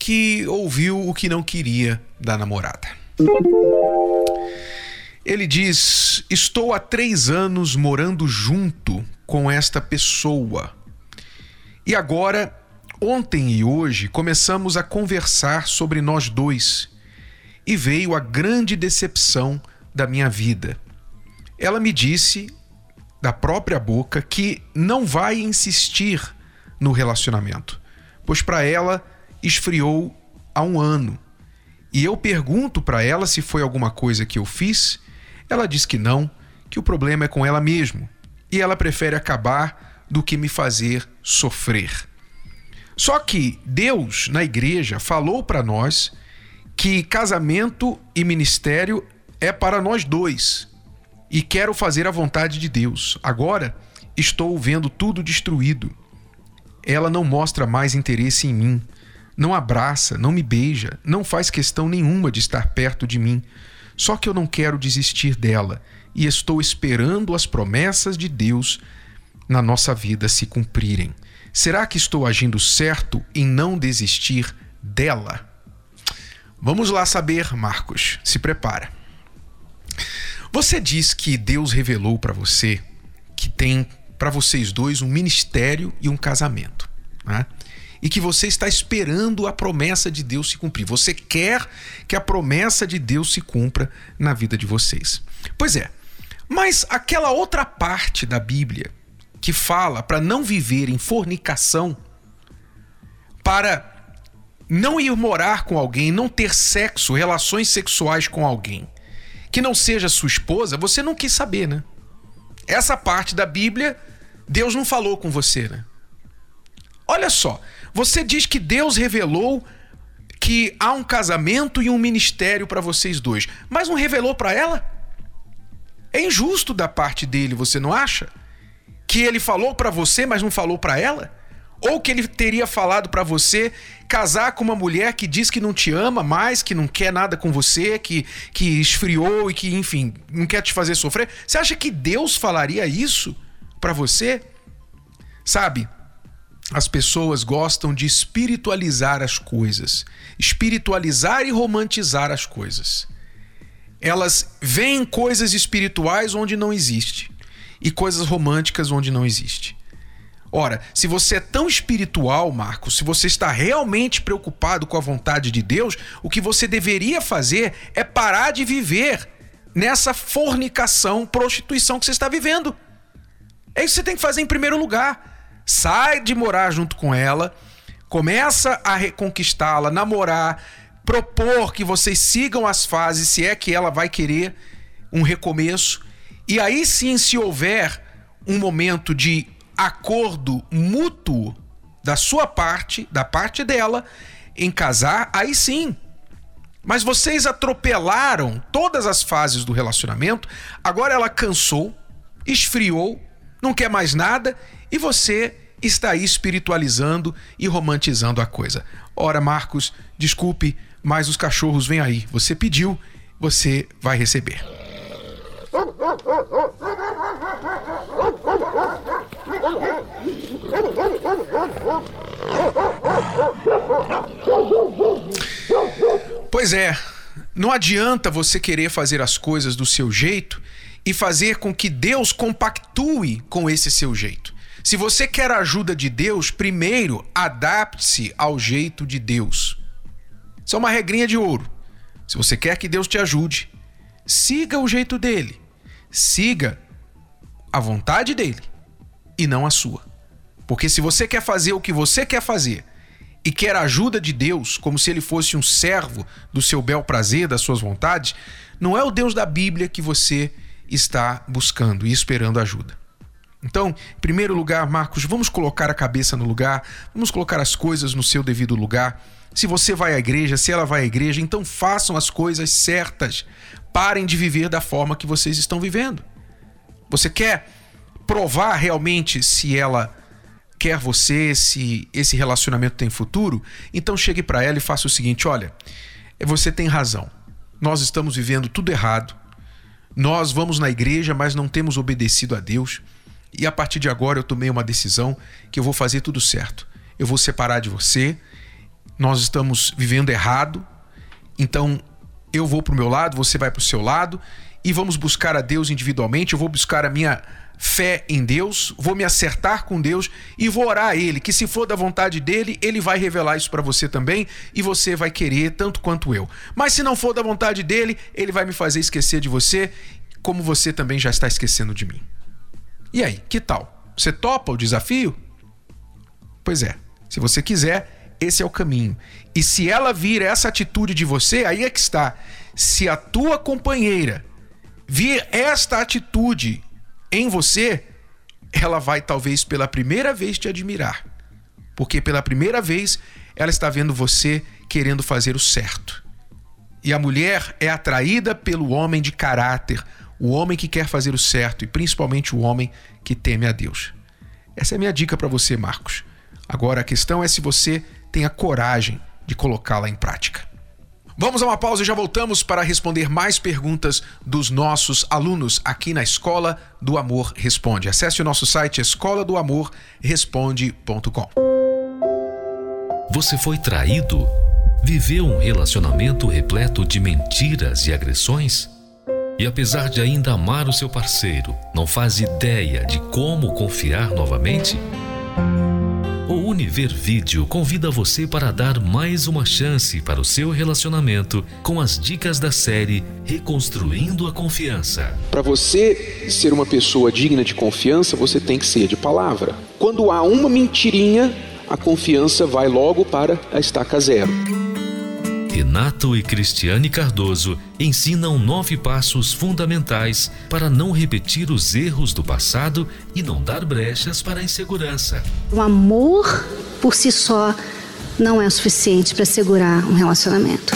que ouviu o que não queria da namorada. Ele diz: Estou há três anos morando junto com esta pessoa. E agora, ontem e hoje, começamos a conversar sobre nós dois. E veio a grande decepção da minha vida. Ela me disse, da própria boca, que não vai insistir no relacionamento, pois para ela esfriou há um ano. E eu pergunto para ela se foi alguma coisa que eu fiz. Ela diz que não, que o problema é com ela mesmo. E ela prefere acabar do que me fazer sofrer. Só que Deus, na igreja, falou para nós que casamento e ministério é para nós dois. E quero fazer a vontade de Deus. Agora estou vendo tudo destruído. Ela não mostra mais interesse em mim não abraça, não me beija, não faz questão nenhuma de estar perto de mim. Só que eu não quero desistir dela e estou esperando as promessas de Deus na nossa vida se cumprirem. Será que estou agindo certo em não desistir dela? Vamos lá saber, Marcos. Se prepara. Você diz que Deus revelou para você que tem para vocês dois um ministério e um casamento. Né? E que você está esperando a promessa de Deus se cumprir. Você quer que a promessa de Deus se cumpra na vida de vocês. Pois é, mas aquela outra parte da Bíblia que fala para não viver em fornicação, para não ir morar com alguém, não ter sexo, relações sexuais com alguém que não seja sua esposa, você não quis saber, né? Essa parte da Bíblia, Deus não falou com você, né? Olha só, você diz que Deus revelou que há um casamento e um ministério para vocês dois, mas não revelou para ela? É injusto da parte dele, você não acha? Que ele falou para você, mas não falou para ela? Ou que ele teria falado para você casar com uma mulher que diz que não te ama mais, que não quer nada com você, que, que esfriou e que, enfim, não quer te fazer sofrer? Você acha que Deus falaria isso para você? Sabe? As pessoas gostam de espiritualizar as coisas, espiritualizar e romantizar as coisas. Elas veem coisas espirituais onde não existe e coisas românticas onde não existe. Ora, se você é tão espiritual, Marcos, se você está realmente preocupado com a vontade de Deus, o que você deveria fazer é parar de viver nessa fornicação, prostituição que você está vivendo. É isso que você tem que fazer em primeiro lugar sai de morar junto com ela, começa a reconquistá-la, namorar, propor que vocês sigam as fases, se é que ela vai querer um recomeço. E aí sim, se houver um momento de acordo mútuo da sua parte, da parte dela, em casar, aí sim. Mas vocês atropelaram todas as fases do relacionamento, agora ela cansou, esfriou, não quer mais nada e você está aí espiritualizando e romantizando a coisa. Ora, Marcos, desculpe, mas os cachorros vêm aí. Você pediu, você vai receber. Pois é, não adianta você querer fazer as coisas do seu jeito e fazer com que Deus compactue com esse seu jeito. Se você quer a ajuda de Deus, primeiro adapte-se ao jeito de Deus. Isso é uma regrinha de ouro. Se você quer que Deus te ajude, siga o jeito dele. Siga a vontade dele e não a sua. Porque se você quer fazer o que você quer fazer e quer a ajuda de Deus, como se ele fosse um servo do seu bel prazer, das suas vontades, não é o Deus da Bíblia que você está buscando e esperando ajuda. Então, em primeiro lugar, Marcos, vamos colocar a cabeça no lugar, vamos colocar as coisas no seu devido lugar Se você vai à igreja, se ela vai à igreja, então façam as coisas certas. Parem de viver da forma que vocês estão vivendo. Você quer provar realmente se ela quer você, se esse relacionamento tem futuro? Então chegue para ela e faça o seguinte: olha, você tem razão. Nós estamos vivendo tudo errado. Nós vamos na igreja, mas não temos obedecido a Deus. E a partir de agora eu tomei uma decisão que eu vou fazer tudo certo. Eu vou separar de você. Nós estamos vivendo errado. Então eu vou para o meu lado, você vai para o seu lado e vamos buscar a Deus individualmente. Eu vou buscar a minha fé em Deus, vou me acertar com Deus e vou orar a Ele, que se for da vontade dele, Ele vai revelar isso para você também e você vai querer tanto quanto eu. Mas se não for da vontade dele, Ele vai me fazer esquecer de você, como você também já está esquecendo de mim. E aí, que tal? Você topa o desafio? Pois é, se você quiser, esse é o caminho. E se ela vir essa atitude de você, aí é que está. Se a tua companheira vir esta atitude em você, ela vai talvez pela primeira vez te admirar. Porque pela primeira vez ela está vendo você querendo fazer o certo. E a mulher é atraída pelo homem de caráter, o homem que quer fazer o certo e principalmente o homem que teme a Deus. Essa é a minha dica para você, Marcos. Agora a questão é se você tem a coragem de colocá-la em prática. Vamos a uma pausa e já voltamos para responder mais perguntas dos nossos alunos aqui na Escola do Amor Responde. Acesse o nosso site escola do amor responde.com. Você foi traído? Viveu um relacionamento repleto de mentiras e agressões? E apesar de ainda amar o seu parceiro, não faz ideia de como confiar novamente? O Univer Vídeo convida você para dar mais uma chance para o seu relacionamento com as dicas da série Reconstruindo a Confiança. Para você ser uma pessoa digna de confiança, você tem que ser de palavra. Quando há uma mentirinha, a confiança vai logo para a estaca zero. Renato e Cristiane Cardoso ensinam nove passos fundamentais para não repetir os erros do passado e não dar brechas para a insegurança. O amor por si só não é o suficiente para segurar um relacionamento.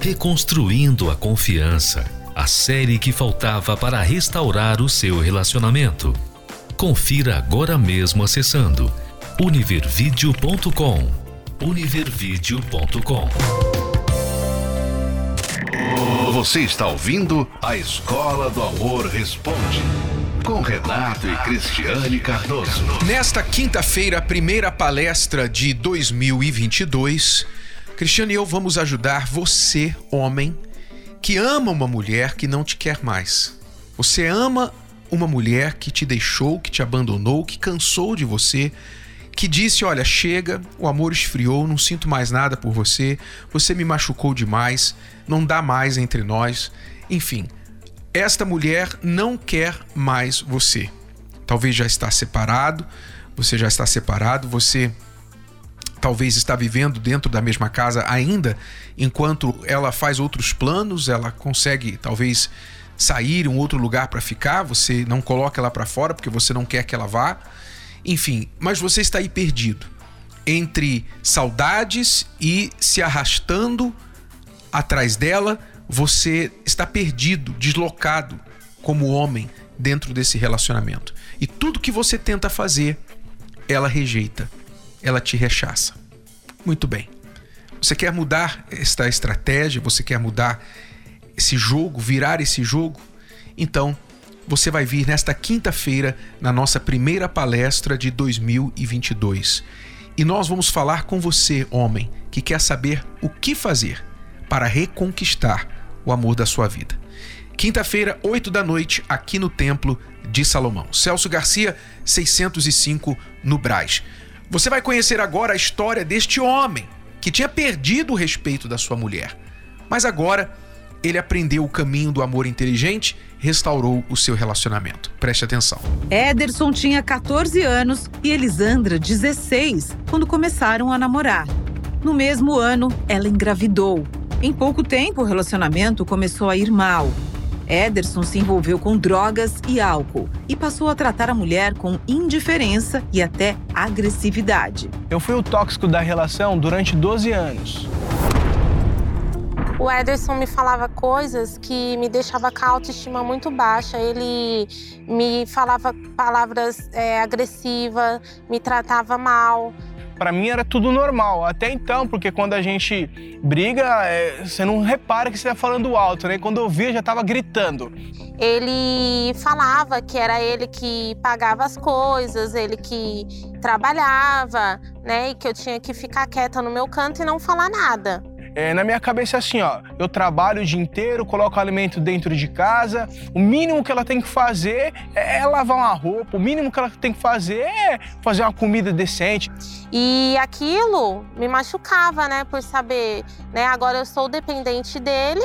Reconstruindo a confiança a série que faltava para restaurar o seu relacionamento. Confira agora mesmo acessando univervideo.com univervideo.com. Você está ouvindo a Escola do Amor Responde com Renato e Cristiane Cardoso. Nesta quinta-feira, primeira palestra de 2022, Cristiane e eu vamos ajudar você, homem, que ama uma mulher que não te quer mais. Você ama uma mulher que te deixou, que te abandonou, que cansou de você, que disse: Olha, chega, o amor esfriou, não sinto mais nada por você, você me machucou demais, não dá mais entre nós. Enfim, esta mulher não quer mais você. Talvez já está separado, você já está separado, você talvez está vivendo dentro da mesma casa ainda, enquanto ela faz outros planos, ela consegue talvez sair um outro lugar para ficar, você não coloca ela para fora porque você não quer que ela vá. Enfim, mas você está aí perdido entre saudades e se arrastando atrás dela, você está perdido, deslocado como homem dentro desse relacionamento. E tudo que você tenta fazer, ela rejeita, ela te rechaça. Muito bem. Você quer mudar esta estratégia, você quer mudar esse jogo, virar esse jogo? Então, você vai vir nesta quinta-feira na nossa primeira palestra de 2022. E nós vamos falar com você, homem, que quer saber o que fazer para reconquistar o amor da sua vida. Quinta-feira, 8 da noite, aqui no Templo de Salomão. Celso Garcia, 605, no Braz. Você vai conhecer agora a história deste homem que tinha perdido o respeito da sua mulher, mas agora ele aprendeu o caminho do amor inteligente, restaurou o seu relacionamento. Preste atenção. Ederson tinha 14 anos e Elisandra 16 quando começaram a namorar. No mesmo ano, ela engravidou. Em pouco tempo, o relacionamento começou a ir mal. Ederson se envolveu com drogas e álcool e passou a tratar a mulher com indiferença e até agressividade. Eu fui o tóxico da relação durante 12 anos. O Ederson me falava coisas que me deixava com a autoestima muito baixa. Ele me falava palavras é, agressivas, me tratava mal. Para mim era tudo normal, até então, porque quando a gente briga, é, você não repara que você está falando alto, né? Quando eu via, já estava gritando. Ele falava que era ele que pagava as coisas, ele que trabalhava, né? E que eu tinha que ficar quieta no meu canto e não falar nada. É, na minha cabeça é assim, ó, eu trabalho o dia inteiro, coloco alimento dentro de casa, o mínimo que ela tem que fazer é lavar uma roupa, o mínimo que ela tem que fazer é fazer uma comida decente. E aquilo me machucava, né, por saber, né, agora eu sou dependente dele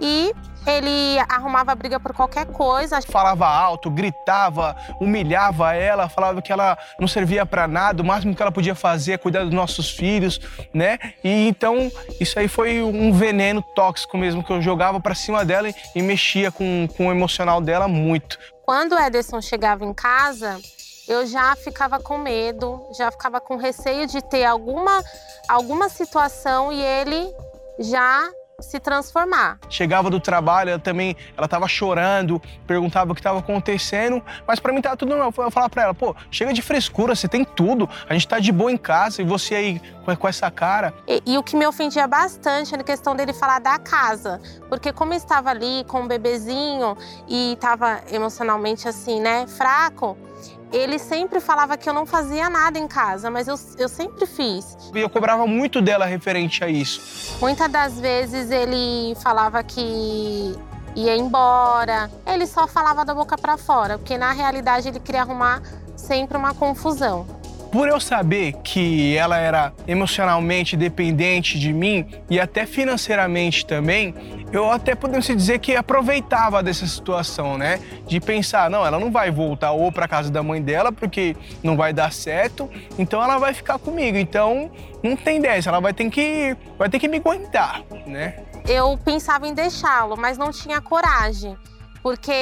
e ele arrumava briga por qualquer coisa. Falava alto, gritava, humilhava ela, falava que ela não servia para nada, o máximo que ela podia fazer é cuidar dos nossos filhos, né? E então isso aí foi um veneno tóxico mesmo que eu jogava para cima dela e, e mexia com, com o emocional dela muito. Quando o Ederson chegava em casa, eu já ficava com medo, já ficava com receio de ter alguma, alguma situação e ele já se transformar. Chegava do trabalho, ela também, ela tava chorando, perguntava o que estava acontecendo, mas para mim tava tudo normal. Eu falava para ela, pô, chega de frescura, você tem tudo, a gente tá de boa em casa e você aí com, essa cara. E, e, o que me ofendia bastante era a questão dele falar da casa, porque como eu estava ali com um bebezinho e estava emocionalmente assim, né, fraco, ele sempre falava que eu não fazia nada em casa, mas eu, eu sempre fiz. E eu cobrava muito dela referente a isso. Muitas das vezes ele falava que ia embora. Ele só falava da boca para fora, porque na realidade ele queria arrumar sempre uma confusão. Por eu saber que ela era emocionalmente dependente de mim e até financeiramente também, eu até podemos dizer que aproveitava dessa situação, né? De pensar, não, ela não vai voltar ou para casa da mãe dela porque não vai dar certo, então ela vai ficar comigo. Então não tem dessa, ela vai ter que vai ter que me aguentar, né? Eu pensava em deixá-lo, mas não tinha coragem porque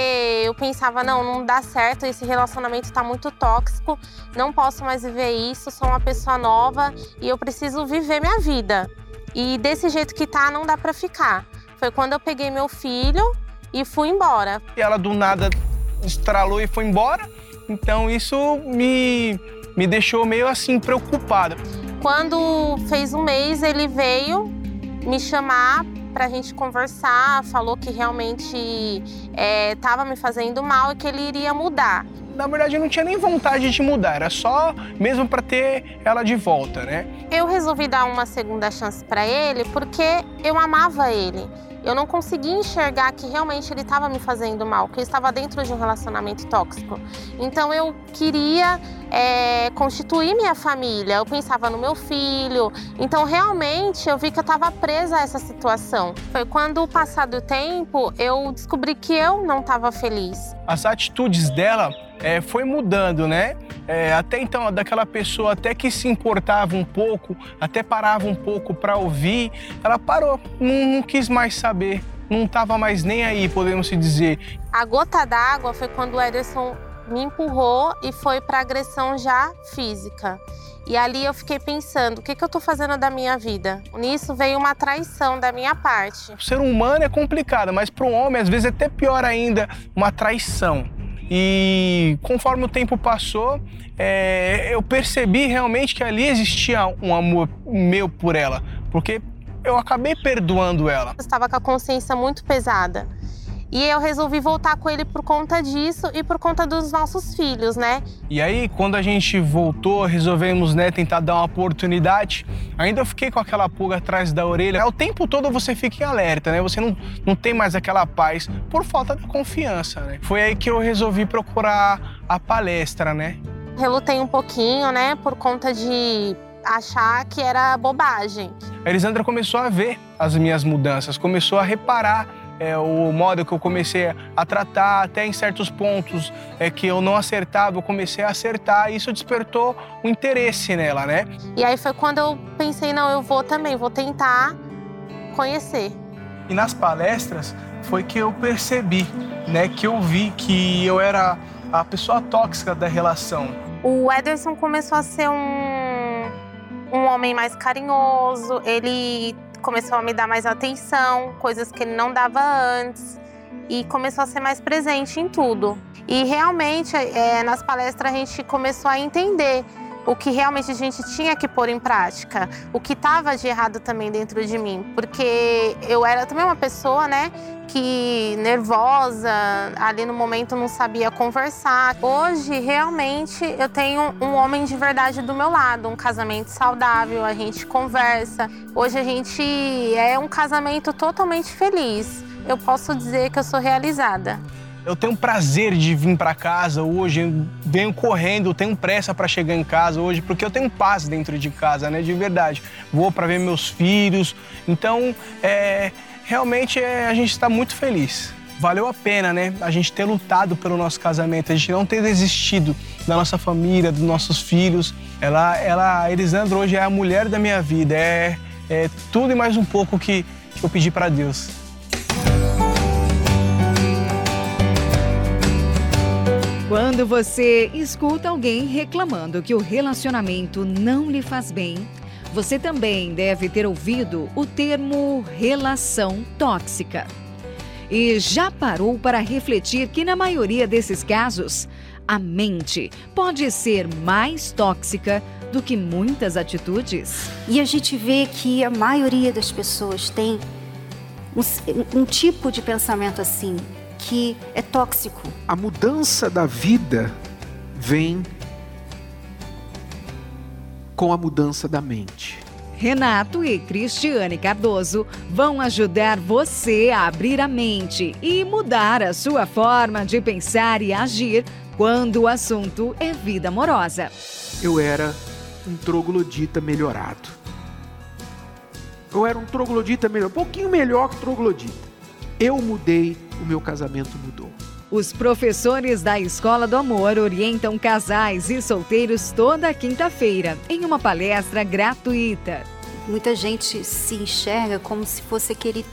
eu pensava, não, não dá certo, esse relacionamento está muito tóxico, não posso mais viver isso, sou uma pessoa nova e eu preciso viver minha vida. E desse jeito que tá, não dá para ficar. Foi quando eu peguei meu filho e fui embora. E ela do nada estralou e foi embora, então isso me, me deixou meio assim preocupada. Quando fez um mês, ele veio me chamar para a gente conversar, falou que realmente estava é, me fazendo mal e que ele iria mudar. Na verdade, eu não tinha nem vontade de mudar, era só mesmo para ter ela de volta, né? Eu resolvi dar uma segunda chance para ele porque eu amava ele eu não conseguia enxergar que realmente ele estava me fazendo mal, que eu estava dentro de um relacionamento tóxico. Então eu queria é, constituir minha família, eu pensava no meu filho. Então realmente eu vi que eu estava presa a essa situação. Foi quando, o passar do tempo, eu descobri que eu não estava feliz. As atitudes dela é, foi mudando, né? É, até então, daquela pessoa até que se importava um pouco, até parava um pouco para ouvir, ela parou, não, não quis mais saber, não estava mais nem aí, podemos se dizer. A gota d'água foi quando o Ederson me empurrou e foi para agressão já física. E ali eu fiquei pensando, o que, que eu estou fazendo da minha vida? Nisso veio uma traição da minha parte. O ser humano é complicado, mas para um homem, às vezes, é até pior ainda, uma traição. E conforme o tempo passou, é, eu percebi realmente que ali existia um amor meu por ela, porque eu acabei perdoando ela. Eu estava com a consciência muito pesada. E eu resolvi voltar com ele por conta disso e por conta dos nossos filhos, né? E aí, quando a gente voltou, resolvemos, né, tentar dar uma oportunidade. Ainda eu fiquei com aquela pulga atrás da orelha. O tempo todo você fica em alerta, né? Você não, não tem mais aquela paz por falta de confiança, né? Foi aí que eu resolvi procurar a palestra, né? Relutei um pouquinho, né, por conta de achar que era bobagem. A Elisandra começou a ver as minhas mudanças, começou a reparar é, o modo que eu comecei a tratar, até em certos pontos é, que eu não acertava, eu comecei a acertar e isso despertou um interesse nela, né? E aí foi quando eu pensei, não, eu vou também, vou tentar conhecer. E nas palestras foi que eu percebi, né, que eu vi que eu era a pessoa tóxica da relação. O Ederson começou a ser um, um homem mais carinhoso, ele começou a me dar mais atenção, coisas que ele não dava antes, e começou a ser mais presente em tudo. E realmente, é, nas palestras, a gente começou a entender o que realmente a gente tinha que pôr em prática, o que estava de errado também dentro de mim, porque eu era também uma pessoa, né, que nervosa, ali no momento não sabia conversar. Hoje, realmente, eu tenho um homem de verdade do meu lado, um casamento saudável, a gente conversa. Hoje a gente é um casamento totalmente feliz. Eu posso dizer que eu sou realizada. Eu tenho prazer de vir para casa hoje, venho correndo, tenho pressa para chegar em casa hoje, porque eu tenho paz dentro de casa, né? De verdade. Vou para ver meus filhos. Então, é, realmente é, a gente está muito feliz. Valeu a pena, né? A gente ter lutado pelo nosso casamento, a gente não ter desistido da nossa família, dos nossos filhos. Ela, ela, a Elisandra hoje é a mulher da minha vida, é, é tudo e mais um pouco que, que eu pedi para Deus. Quando você escuta alguém reclamando que o relacionamento não lhe faz bem, você também deve ter ouvido o termo relação tóxica. E já parou para refletir que, na maioria desses casos, a mente pode ser mais tóxica do que muitas atitudes? E a gente vê que a maioria das pessoas tem um, um tipo de pensamento assim, que é tóxico. A mudança da vida vem com a mudança da mente. Renato e Cristiane Cardoso vão ajudar você a abrir a mente e mudar a sua forma de pensar e agir quando o assunto é vida amorosa. Eu era um troglodita melhorado. Eu era um troglodita melhor, um pouquinho melhor que troglodita. Eu mudei o meu casamento mudou. Os professores da Escola do Amor orientam casais e solteiros toda quinta-feira em uma palestra gratuita. Muita gente se enxerga como se fosse aquele,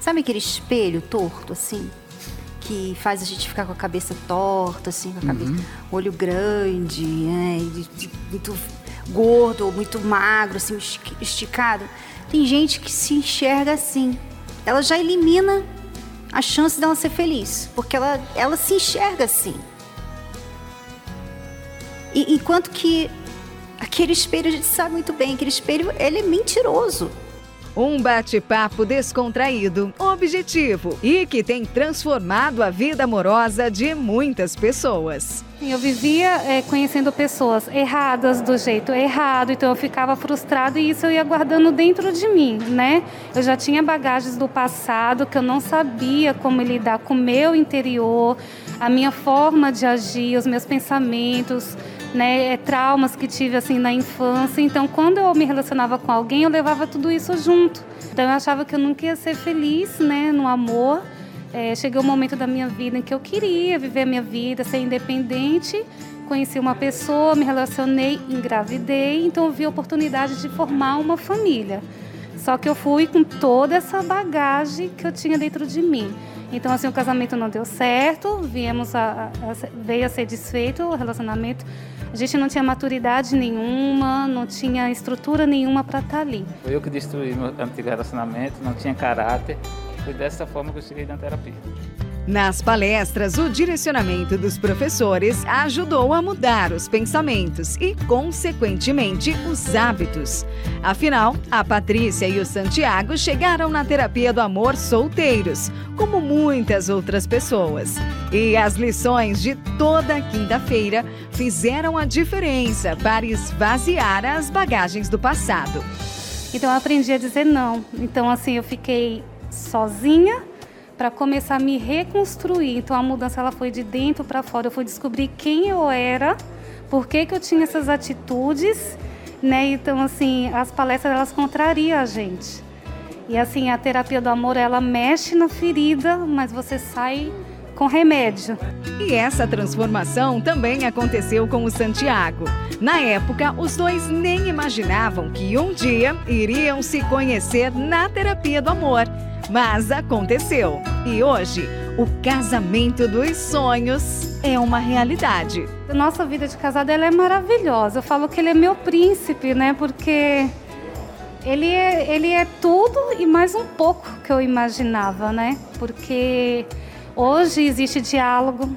sabe aquele espelho torto assim, que faz a gente ficar com a cabeça torta assim, com a cabeça, uhum. olho grande, né, muito gordo, muito magro, assim, esticado. Tem gente que se enxerga assim. Ela já elimina a chance dela ser feliz, porque ela, ela se enxerga assim. E, enquanto que aquele espelho, a gente sabe muito bem, aquele espelho, ele é mentiroso. Um bate-papo descontraído, objetivo e que tem transformado a vida amorosa de muitas pessoas. Eu vivia é, conhecendo pessoas erradas do jeito errado, então eu ficava frustrada e isso eu ia guardando dentro de mim, né? Eu já tinha bagagens do passado que eu não sabia como lidar com o meu interior, a minha forma de agir, os meus pensamentos né, é, traumas que tive assim na infância. Então, quando eu me relacionava com alguém, eu levava tudo isso junto. Então, eu achava que eu nunca ia ser feliz, né, no amor. É, chegou um momento da minha vida em que eu queria viver a minha vida, ser independente. Conheci uma pessoa, me relacionei, engravidei, então vi a oportunidade de formar uma família. Só que eu fui com toda essa bagagem que eu tinha dentro de mim. Então, assim, o casamento não deu certo, viemos a, a, veio a ser desfeito o relacionamento. A gente não tinha maturidade nenhuma, não tinha estrutura nenhuma para estar tá ali. Foi eu que destruí meu antigo relacionamento, não tinha caráter. Foi dessa forma que eu cheguei na terapia. Nas palestras, o direcionamento dos professores ajudou a mudar os pensamentos e, consequentemente, os hábitos. Afinal, a Patrícia e o Santiago chegaram na terapia do amor solteiros, como muitas outras pessoas. E as lições de toda quinta-feira fizeram a diferença para esvaziar as bagagens do passado. Então, eu aprendi a dizer não. Então, assim, eu fiquei sozinha para começar a me reconstruir. Então a mudança ela foi de dentro para fora. Eu fui descobrir quem eu era, por que, que eu tinha essas atitudes, né? Então assim, as palestras elas contrariam a gente. E assim, a terapia do amor ela mexe na ferida, mas você sai com remédio. E essa transformação também aconteceu com o Santiago. Na época, os dois nem imaginavam que um dia iriam se conhecer na terapia do amor Mas aconteceu. E hoje, o casamento dos sonhos é uma realidade. Nossa vida de casada ela é maravilhosa. Eu falo que ele é meu príncipe, né? Porque ele é, ele é tudo e mais um pouco que eu imaginava, né? Porque hoje existe diálogo.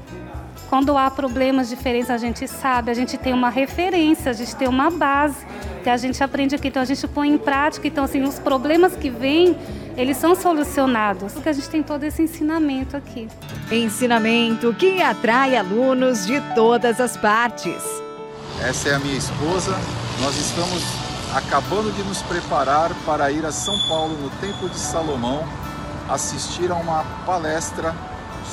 Quando há problemas diferentes, a gente sabe, a gente tem uma referência, a gente tem uma base que a gente aprende aqui, então a gente põe em prática. Então, assim, os problemas que vêm, eles são solucionados, porque a gente tem todo esse ensinamento aqui. Ensinamento que atrai alunos de todas as partes. Essa é a minha esposa. Nós estamos acabando de nos preparar para ir a São Paulo, no Templo de Salomão, assistir a uma palestra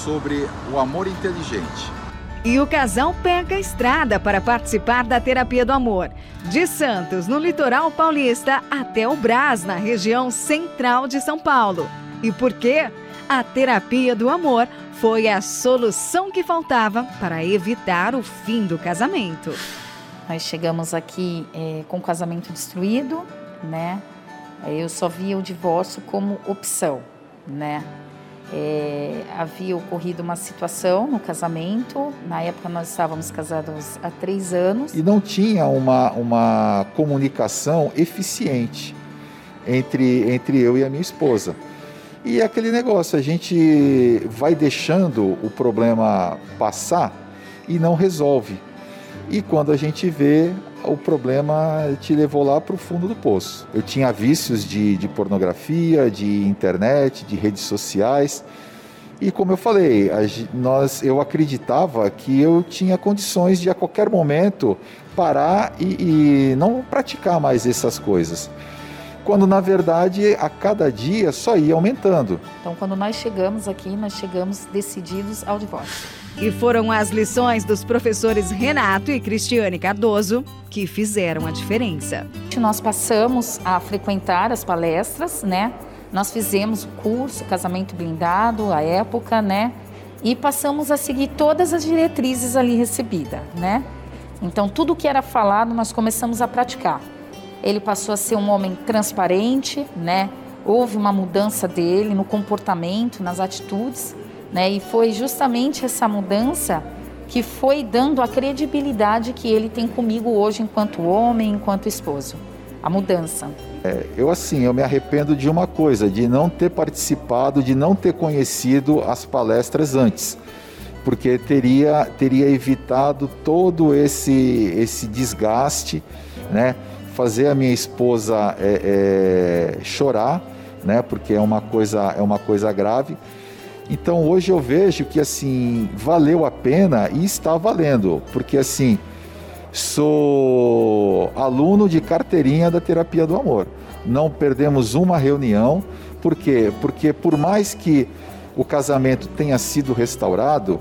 sobre o amor inteligente. E o casal pega a estrada para participar da terapia do amor. De Santos, no litoral paulista, até o Brás, na região central de São Paulo. E por quê? A terapia do amor foi a solução que faltava para evitar o fim do casamento. Nós chegamos aqui é, com o casamento destruído, né? Eu só via o divórcio como opção, né? É, havia ocorrido uma situação no casamento. Na época nós estávamos casados há três anos. E não tinha uma, uma comunicação eficiente entre, entre eu e a minha esposa. E é aquele negócio, a gente vai deixando o problema passar e não resolve. E quando a gente vê, o problema te levou lá para o fundo do poço. Eu tinha vícios de, de pornografia, de internet, de redes sociais. E como eu falei, nós, eu acreditava que eu tinha condições de a qualquer momento parar e, e não praticar mais essas coisas quando na verdade a cada dia só ia aumentando. Então, quando nós chegamos aqui, nós chegamos decididos ao divórcio. E foram as lições dos professores Renato e Cristiane Cardoso que fizeram a diferença. Nós passamos a frequentar as palestras, né? Nós fizemos o curso Casamento Blindado, à época, né? E passamos a seguir todas as diretrizes ali recebidas, né? Então, tudo que era falado, nós começamos a praticar. Ele passou a ser um homem transparente, né? Houve uma mudança dele no comportamento, nas atitudes, né? E foi justamente essa mudança que foi dando a credibilidade que ele tem comigo hoje enquanto homem, enquanto esposo. A mudança. É, eu assim, eu me arrependo de uma coisa, de não ter participado, de não ter conhecido as palestras antes, porque teria teria evitado todo esse esse desgaste, né? fazer a minha esposa é, é, chorar, né? Porque é uma coisa é uma coisa grave. Então hoje eu vejo que assim valeu a pena e está valendo, porque assim sou aluno de carteirinha da terapia do amor. Não perdemos uma reunião, por quê? Porque por mais que o casamento tenha sido restaurado,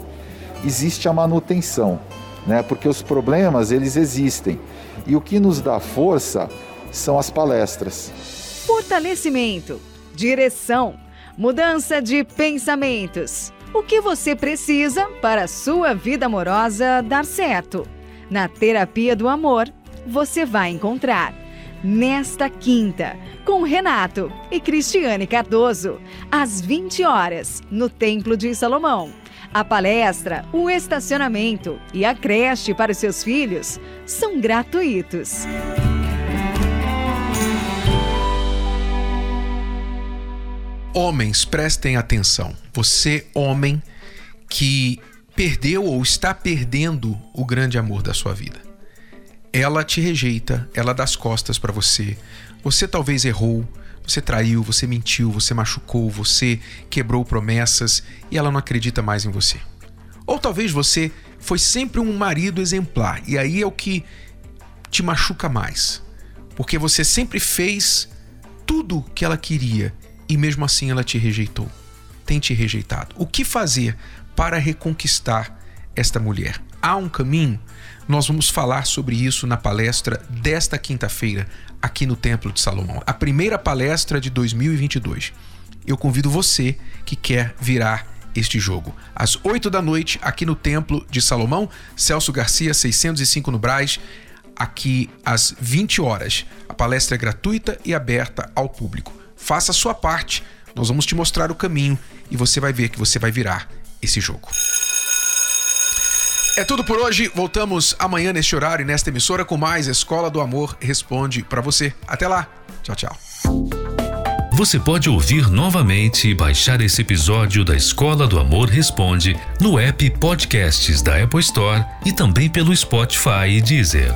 existe a manutenção, né? Porque os problemas eles existem. E o que nos dá força são as palestras. Fortalecimento, direção, mudança de pensamentos. O que você precisa para a sua vida amorosa dar certo? Na terapia do amor, você vai encontrar. Nesta quinta, com Renato e Cristiane Cardoso, às 20 horas, no Templo de Salomão. A palestra, o estacionamento e a creche para os seus filhos são gratuitos. Homens, prestem atenção. Você, homem, que perdeu ou está perdendo o grande amor da sua vida. Ela te rejeita, ela dá as costas para você. Você talvez errou, você traiu, você mentiu, você machucou, você quebrou promessas e ela não acredita mais em você. Ou talvez você foi sempre um marido exemplar e aí é o que te machuca mais. Porque você sempre fez tudo que ela queria e mesmo assim ela te rejeitou. Tem te rejeitado. O que fazer para reconquistar esta mulher? Há um caminho? Nós vamos falar sobre isso na palestra desta quinta-feira, aqui no Templo de Salomão. A primeira palestra de 2022. Eu convido você que quer virar este jogo. Às 8 da noite, aqui no Templo de Salomão, Celso Garcia, 605 no Braz, aqui às 20 horas. A palestra é gratuita e aberta ao público. Faça a sua parte, Nós vamos te mostrar o caminho e você vai ver que você vai virar esse jogo. É tudo por hoje. Voltamos amanhã neste horário e nesta emissora com mais Escola do Amor Responde para você. Até lá. Tchau, tchau. Você pode ouvir novamente e baixar esse episódio da Escola do Amor Responde no app Podcasts da Apple Store e também pelo Spotify e Deezer.